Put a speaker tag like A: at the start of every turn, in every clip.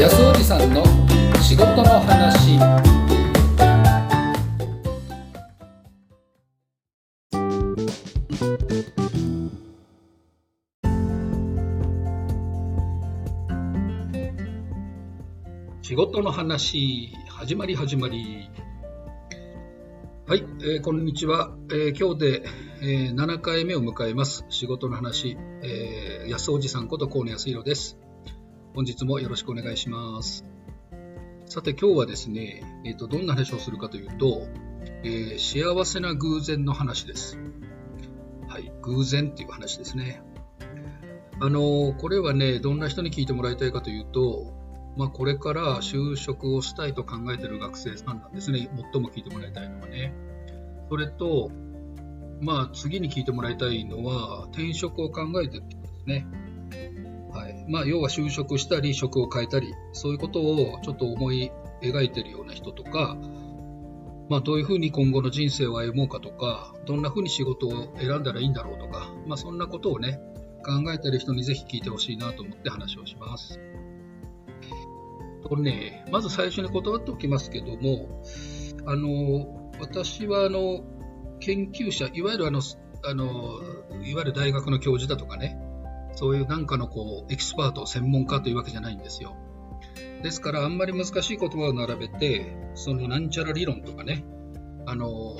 A: 安おじさんの仕事の話。仕事の話始まり始まり。はい、えーこんにちは、えー今日で、えー7回目を迎えます。仕事の話、えー安おじさんこと河野康弘です。本日もよろしくお願いしますさて今日はですね、えーとどんな話をするかというと、えー幸せな偶然の話ですはい偶然っていう話ですねあのこれはねどんな人に聞いてもらいたいかというとまあ、これから就職をしたいと考えている学生さんなんですね、最も聞いてもらいたいのはね。それと、まあ、次に聞いてもらいたいのは、転職を考えている人ですね。まあ、要は就職したり、職を変えたり、そういうことをちょっと思い描いてるような人とか、まあ、どういうふうに今後の人生を歩もうかとか、どんなふうに仕事を選んだらいいんだろうとか、まあ、そんなことをね、考えてる人にぜひ聞いてほしいなと思って話をします。これね、まず最初に断っておきますけども、あの私はあの研究者、いわゆるあのあのいわゆる大学の教授だとかね、そういうなんかのこうエキスパート、専門家というわけじゃないんですよ。ですから、あんまり難しい言葉を並べて、そのなんちゃら理論とかね、あの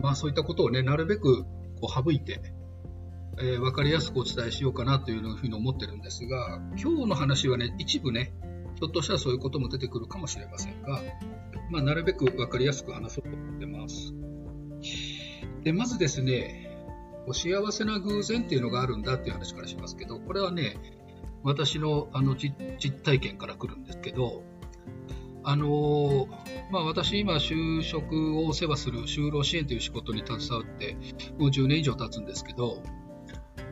A: まあ、そういったことをね、なるべくこう省いて、えー分かりやすくお伝えしようかなというふうに思ってるんですが、今日の話はね、一部ね、ひょっとしたらそういうことも出てくるかもしれませんが、まあ、なるべく分かりやすく話そうと思ってます。で、まずですね、お幸せな偶然っていうのがあるんだっていう話からしますけど、これはね、私のあの実体験から来るんですけど、あのまあ、私今就職を世話する就労支援という仕事に携わってもう10年以上経つんですけど、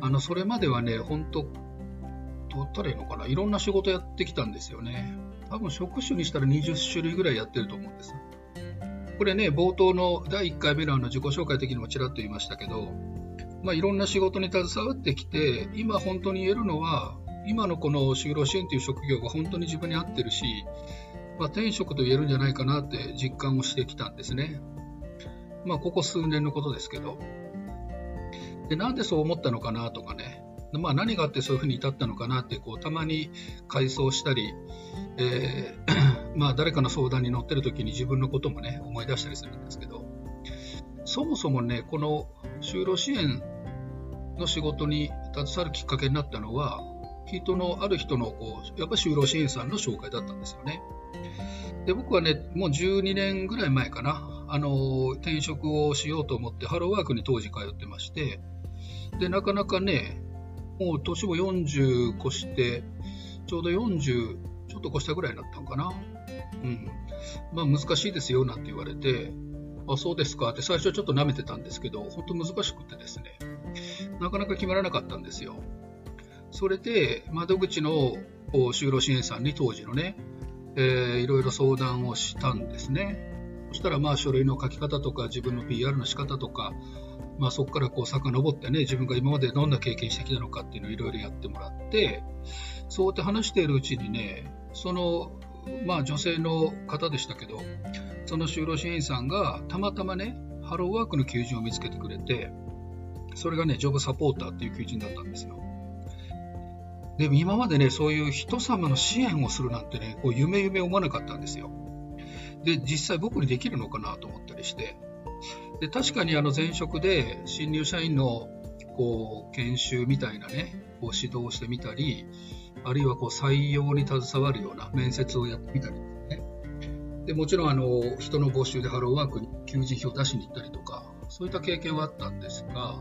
A: あのそれまではね、本当どうったらいいのかな、いろんな仕事やってきたんですよね。多分職種にしたら20種類ぐらいやってると思うんです。これね、冒頭の第1回目のあの自己紹介的にもちらっと言いましたけど、まあ、いろんな仕事に携わってきて、今本当に言えるのは、今のこの就労支援という職業が本当に自分に合ってるし、まあ、転職と言えるんじゃないかなって実感をしてきたんですね。まあ、ここ数年のことですけど。で、なんでそう思ったのかなとかね、まあ、何があってそういうふうに至ったのかなってこうたまに回想したり、えー まあ、誰かの相談に乗ってる時に自分のこともね思い出したりするんですけどそもそもねこの就労支援の仕事に携わるきっかけになったのは人のある人のこうやっぱ就労支援さんの紹介だったんですよね。で僕はねもう12年ぐらい前かなあの転職をしようと思ってハローワークに当時通ってましてでなかなかねもう年も40越して、ちょうど40ちょっと越したぐらいになったのかな。うん。まあ難しいですよなんて言われて、あ、そうですかって最初ちょっと舐めてたんですけど、本当難しくてですね、なかなか決まらなかったんですよ。それで、窓口の就労支援さんに当時のね、えーいろいろ相談をしたんですね。そしたらまあ書類の書き方とか自分の PR の仕方とか、まあ、そこからこう遡ってね、自分が今までどんな経験してきたのかっていうのをいろいろやってもらって、そうやって話しているうちにね、その、まあ女性の方でしたけど、その就労支援員さんがたまたまね、ハローワークの求人を見つけてくれて、それがね、ジョブサポーターっていう求人だったんですよ。でも今までね、そういう人様の支援をするなんてね、こう夢夢思わなかったんですよ。で、実際僕にできるのかなと思ったりして、で確かにあの前職で新入社員のこう研修みたいなね、こう指導をしてみたり、あるいはこう採用に携わるような面接をやってみたりですね。でもちろんあの人の募集でハローワークに求人票を出しに行ったりとか、そういった経験はあったんですが、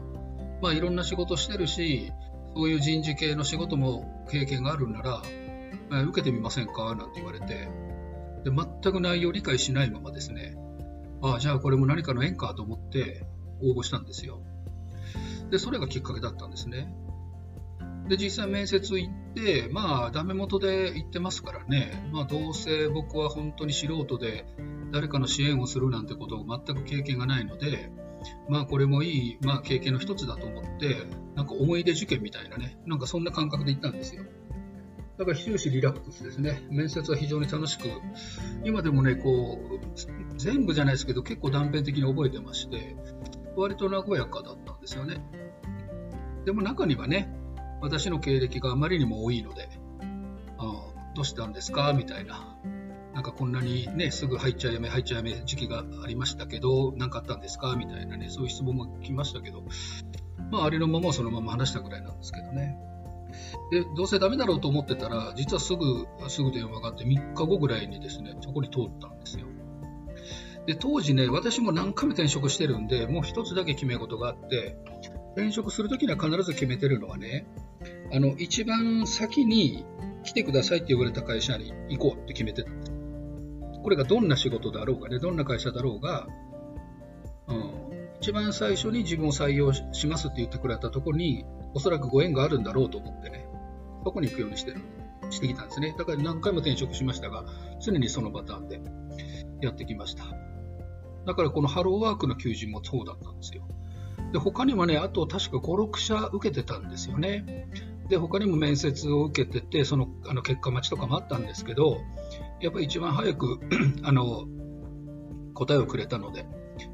A: まあいろんな仕事してるし、そういう人事系の仕事も経験があるなら、えー受けてみませんか？なんて言われて、で全く内容を理解しないままですね、ああ、じゃあこれも何かの縁かと思って応募したんですよ。で、それがきっかけだったんですね。で、実際面接行って、まあ、ダメ元で行ってますからね、まあ、どうせ僕は本当に素人で、誰かの支援をするなんてことを全く経験がないので、まあ、これもいい、まあ、経験の一つだと思って、なんか思い出受験みたいなね、なんかそんな感覚で行ったんですよ。だから終始リラックスですね。面接は非常に楽しく、今でもね、こう、全部じゃないですけど、結構断片的に覚えてまして、割と和やかだったんですよね。でも中にはね、私の経歴があまりにも多いので、あどうしたんですか？みたいな。なんかこんなにね、すぐ入っちゃやめ、入っちゃやめ時期がありましたけど、何かあったんですか？みたいなね、そういう質問も来ましたけど、まあ、ありのままそのまま話したぐらいなんですけどね。で、どうせダメだろうと思ってたら、実はすぐ、すぐ電話があって、3日後ぐらいにですね、そこに通ったんですよ。で、当時ね、私も何回も転職してるんで、もう一つだけ決め事があって、転職するときには必ず決めてるのはね、あの、一番先に来てくださいって言われた会社に行こうって決めてたんです。これがどんな仕事だろうがね、どんな会社だろうが、うん、一番最初に自分を採用しますって言ってくれたところに、おそらくご縁があるんだろうと思ってね、そこに行くようにしてる、してきたんですね。だから何回も転職しましたが、常にそのパターンでやってきました。だからこのハローワークの求人もそうだったんですよ。で、他にもね、あと確か5、6社受けてたんですよね。で、他にも面接を受けてて、そのあの結果待ちとかもあったんですけど、やっぱり一番早く あの答えをくれたので、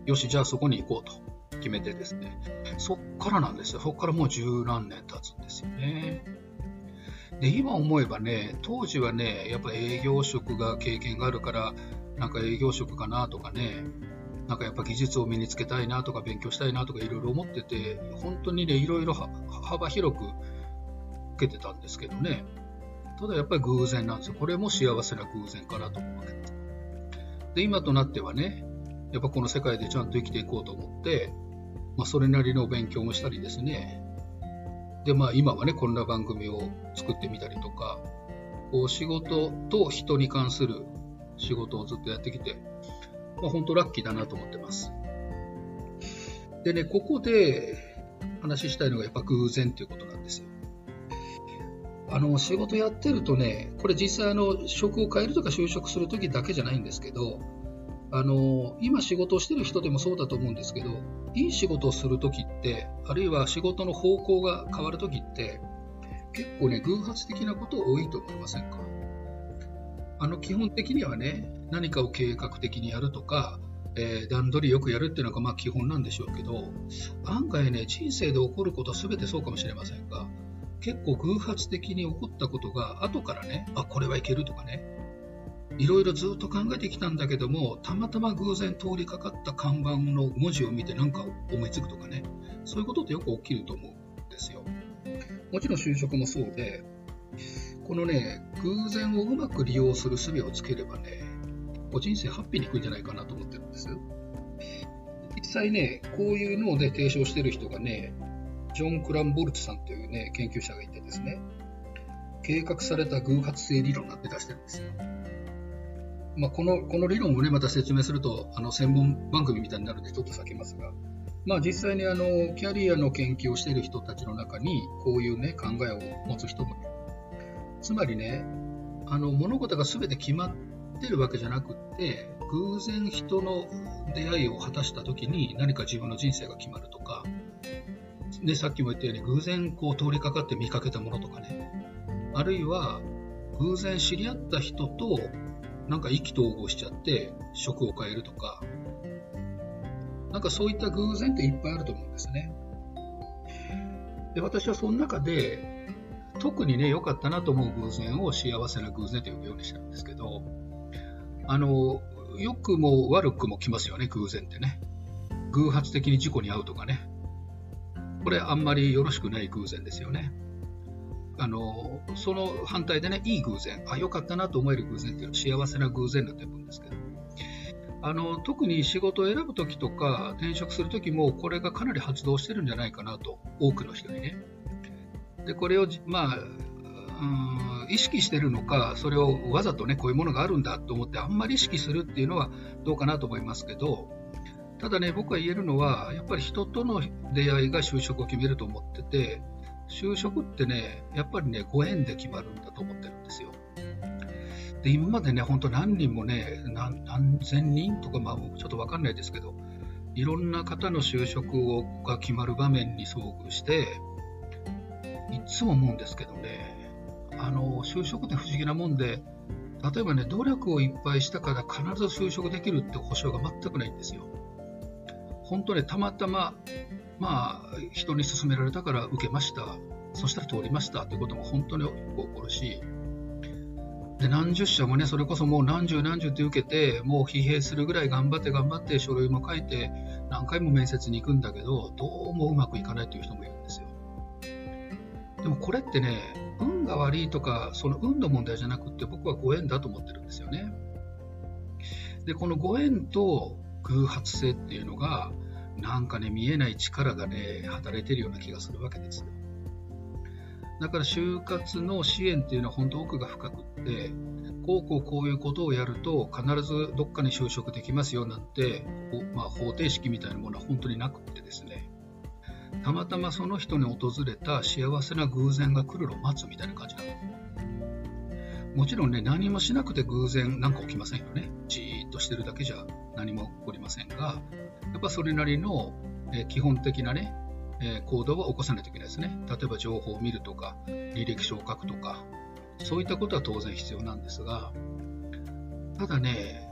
A: よし、じゃあそこに行こうと決めてですね、そっからなんですよ。そっからもう十何年経つんですよね。で、今思えばね、当時はね、やっぱ営業職が経験があるから、なんか営業職かなとかね、なんかやっぱ技術を身につけたいなとか勉強したいなとかいろいろ思ってて、本当にね、いろいろ幅広く受けてたんですけどね。ただやっぱり偶然なんですよ。これも幸せな偶然かなと思うわけです。で、今となってはね、やっぱこの世界でちゃんと生きていこうと思って、まあ、それなりの勉強もしたりですね。で、まあ今はね、こんな番組を作ってみたりとか、こう仕事と人に関する仕事をずっとやってきて、まあ本当ラッキーだなと思ってます。でね、ここで話したいのがやっぱ偶然ということなんですよ。あの仕事やってるとね、これ実際あの職を変えるとか就職するときだけじゃないんですけど、あの今仕事をしてる人でもそうだと思うんですけど、いい仕事をするときって、あるいは仕事の方向が変わるときって、結構ね、偶発的なこと多いと思いませんか？あの基本的にはね、何かを計画的にやるとか、えー、段取りよくやるっていうのがまあ基本なんでしょうけど、案外ね、人生で起こることは全てそうかもしれませんが、結構偶発的に起こったことが後からね、あ、これはいけるとかね、いろいろずっと考えてきたんだけども、たまたま偶然通りかかった看板の文字を見て何か思いつくとかね、そういうことってよく起きると思うんですよ。もちろん就職もそうで、このね、偶然をうまく利用する術をつければね、お人生ハッピーにいくんじゃないかなと思ってるんです。実際ね、こういうのをね、提唱してる人がね、ジョン・クランボルツさんというね、研究者がいてですね、計画された偶発性理論が出してるんですよ。まあ、このこの理論をね、また説明すると、あの専門番組みたいになるのでちょっと避けますが、まあ、実際にあのキャリアの研究をしている人たちの中に、こういうね、考えを持つ人もいる。つまりね、あの物事が全て決まってるわけじゃなくって、偶然人の出会いを果たした時に何か自分の人生が決まるとか、でさっきも言ったように偶然こう通りかかって見かけたものとかね、あるいは偶然知り合った人となんか意気投合しちゃって職を変えるとか、なんかそういった偶然っていっぱいあると思うんですね。で、私はその中で、特にね、良かったなと思う偶然を幸せな偶然と呼ぶようにしたんですけど、あの、良くも悪くも来ますよね、偶然ってね。偶発的に事故に遭うとかね。これあんまりよろしくない偶然ですよね。あのその反対でね、いい偶然、あ、良かったなと思える偶然っていうのは幸せな偶然だと思うんですけど、あの特に仕事を選ぶときとか転職するときもこれがかなり発動してるんじゃないかなと、多くの人にね。で、これを、まあ、うん意識してるのか、それをわざとね、こういうものがあるんだと思ってあんまり意識するっていうのはどうかなと思いますけど、ただね、僕が言えるのは、やっぱり人との出会いが就職を決めると思ってて、就職ってね、やっぱりね、ご縁で決まるんだと思ってるんですよ。で、今までね、本当何人もね、何千人とか、まあ、ちょっとわかんないですけど、いろんな方の就職をが決まる場面に遭遇して、いつも思うんですけどね、あの就職って不思議なもんで、例えばね、努力をいっぱいしたから必ず就職できるって保証が全くないんですよ。本当ね、たまたま、まあ、人に勧められたから受けました。そしたら通りましたってことも本当に起こるし、で何十社もね、それこそもう何十何十って受けて、もう疲弊するぐらい頑張って頑張って書類も書いて、何回も面接に行くんだけど、どうもうまくいかないという人もいるんですよ。でもこれってね、運が悪いとか、その運の問題じゃなくて、僕はご縁だと思ってるんですよね。で、このご縁と偶発性っていうのが、なんかね、見えない力がね、働いてるような気がするわけです。だから就活の支援っていうのは本当奥が深くって、こうこうこういうことをやると必ずどっかに就職できますよなんて、まあ、方程式みたいなものは本当になくってですね、たまたまその人に訪れた幸せな偶然が来るのを待つみたいな感じなんです。もちろんね、何もしなくて偶然なんか起きませんよね。じっとしてるだけじゃ何も起こりませんが、やっぱそれなりの、え基本的なね、え行動は起こさないといけないですね。例えば情報を見るとか、履歴書を書くとか、そういったことは当然必要なんですが、ただね、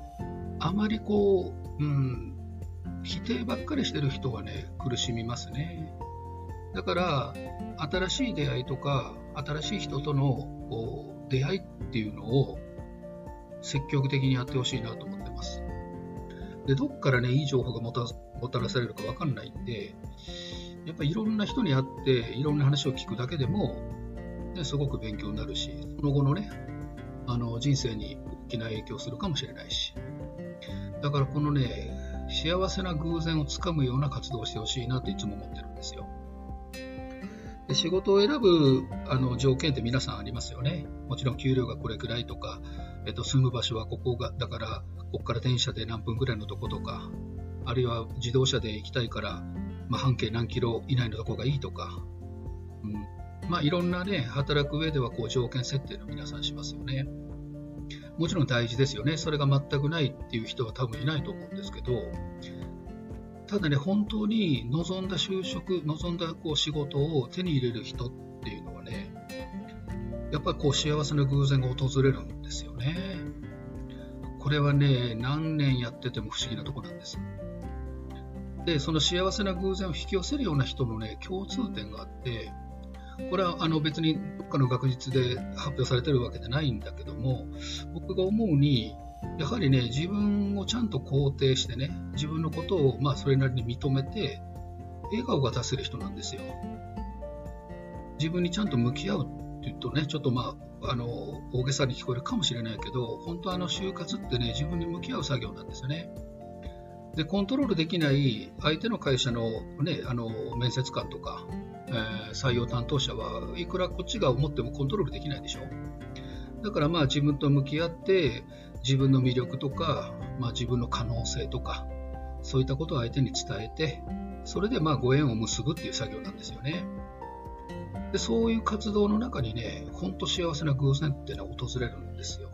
A: あまりこう、うん、否定ばっかりしてる人はね、苦しみますね。だから、新しい出会いとか、新しい人との出会いっていうのを積極的にやってほしいなと思ってます。で、どっからね、いい情報がもたもたらされるかわかんないんで、やっぱりいろんな人に会って、いろんな話を聞くだけでも、ね、すごく勉強になるし、その後のね、あの人生に大きな影響するかもしれないし。だからこのね、幸せな偶然をつかむような活動をしてほしいなっていつも思ってるんですよ。で仕事を選ぶあの条件って皆さんありますよね。もちろん給料がこれくらいとか、えっと、住む場所はここが、だから、ここから電車で何分くらいのとことか、あるいは自動車で行きたいから、まあ、半径何キロ以内のとこがいいとか、うんまあ、いろんなね、働く上ではこう条件設定の皆さんしますよね。もちろん大事ですよね。それが全くないっていう人は多分いないと思うんですけど、ただね、本当に望んだ就職、望んだこう仕事を手に入れる人っていうのはね、やっぱりこう幸せな偶然が訪れるんですよね。これはね、何年やってても不思議なとこなんです。で、その幸せな偶然を引き寄せるような人のね、共通点があって、これはあの別にどっかの学術で発表されてるわけじゃないんだけども、僕が思うに、やはりね、自分をちゃんと肯定してね、自分のことをまあそれなりに認めて、笑顔が出せる人なんですよ。自分にちゃんと向き合うって言うとね、ちょっとまあ、あの、大げさに聞こえるかもしれないけど、本当あの就活ってね、自分に向き合う作業なんですよね。で、コントロールできない相手の会社のね、あの、面接官とか、えー、採用担当者はいくらこっちが思ってもコントロールできないでしょ。だからまあ自分と向き合って自分の魅力とか、まあ、自分の可能性とかそういったことを相手に伝えてそれでまあご縁を結ぶっていう作業なんですよね。でそういう活動の中にね、本当幸せな偶然っていうのは訪れるんですよ。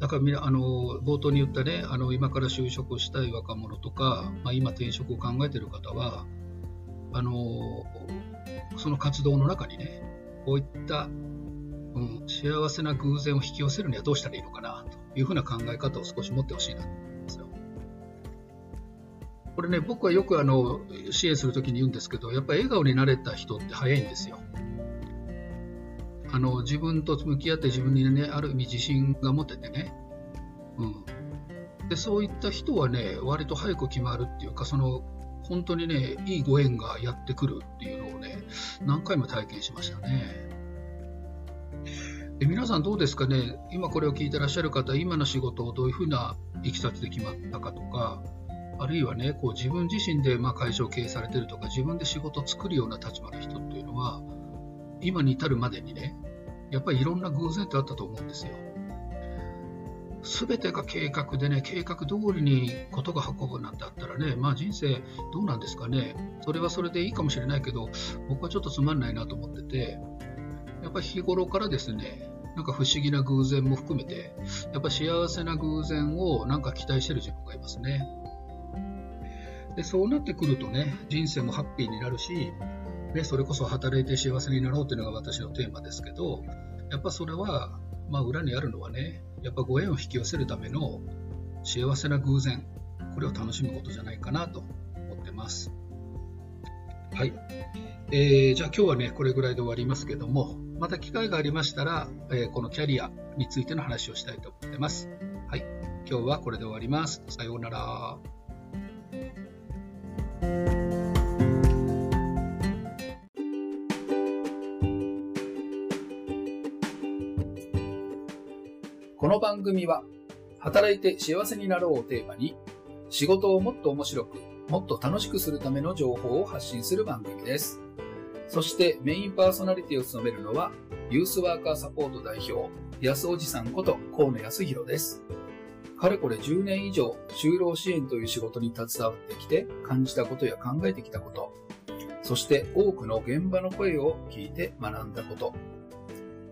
A: だからみ、あの、冒頭に言ったね、あの、今から就職したい若者とか、まあ、今転職を考えている方は、あのその活動の中にね、こういった、うん、幸せな偶然を引き寄せるにはどうしたらいいのかなというふうな考え方を少し持ってほしいな。これね、僕はよくあの支援するときに言うんですけど、やっぱり笑顔になれた人って早いんですよ。あの自分と向き合って自分にね、ある意味自信が持ててね、うん、でそういった人はね、割と早く決まるっていうか、その本当にね、いいご縁がやってくるっていうのをね、何回も体験しましたね。で皆さんどうですかね、今これを聞いてらっしゃる方、今の仕事をどういうふうないきさつで決まったかとか、あるいはね、こう自分自身でま会社を経営されてるとか、自分で仕事を作るような立場の人っていうのは、今に至るまでにね、やっぱりいろんな偶然ってあったと思うんですよ。全てが計画でね、計画通りにことが運ぶなんてあったらね、まあ人生どうなんですかね、それはそれでいいかもしれないけど、僕はちょっとつまんないなと思ってて、やっぱり日頃からですね、なんか不思議な偶然も含めて、やっぱ幸せな偶然をなんか期待してる自分がいますね。でそうなってくるとね、人生もハッピーになるし、ね、それこそ働いて幸せになろうというのが私のテーマですけど、やっぱそれは、まあ、裏にあるのはね、やっぱご縁を引き寄せるための幸せな偶然、これを楽しむことじゃないかなと思ってます。はい。えー、じゃあ今日はね、これぐらいで終わりますけども、また機会がありましたら、えー、このキャリアについての話をしたいと思ってます。はい。今日はこれで終わります。さようなら。この番組は、働いて幸せになろうをテーマに、仕事をもっと面白く、もっと楽しくするための情報を発信する番組です。そしてメインパーソナリティを務めるのは、ユースワーカーサポート代表、安おじさんこと河野康弘です。かれこれ10年以上、就労支援という仕事に携わってきて感じたことや考えてきたこと、そして多くの現場の声を聞いて学んだこと、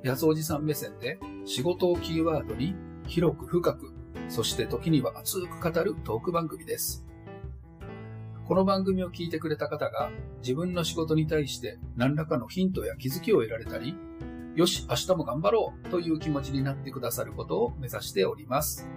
A: 安おじさん目線で仕事をキーワードに広く深く、そして時には熱く語るトーク番組です。この番組を聞いてくれた方が自分の仕事に対して何らかのヒントや気づきを得られたり、よし、明日も頑張ろうという気持ちになってくださることを目指しております。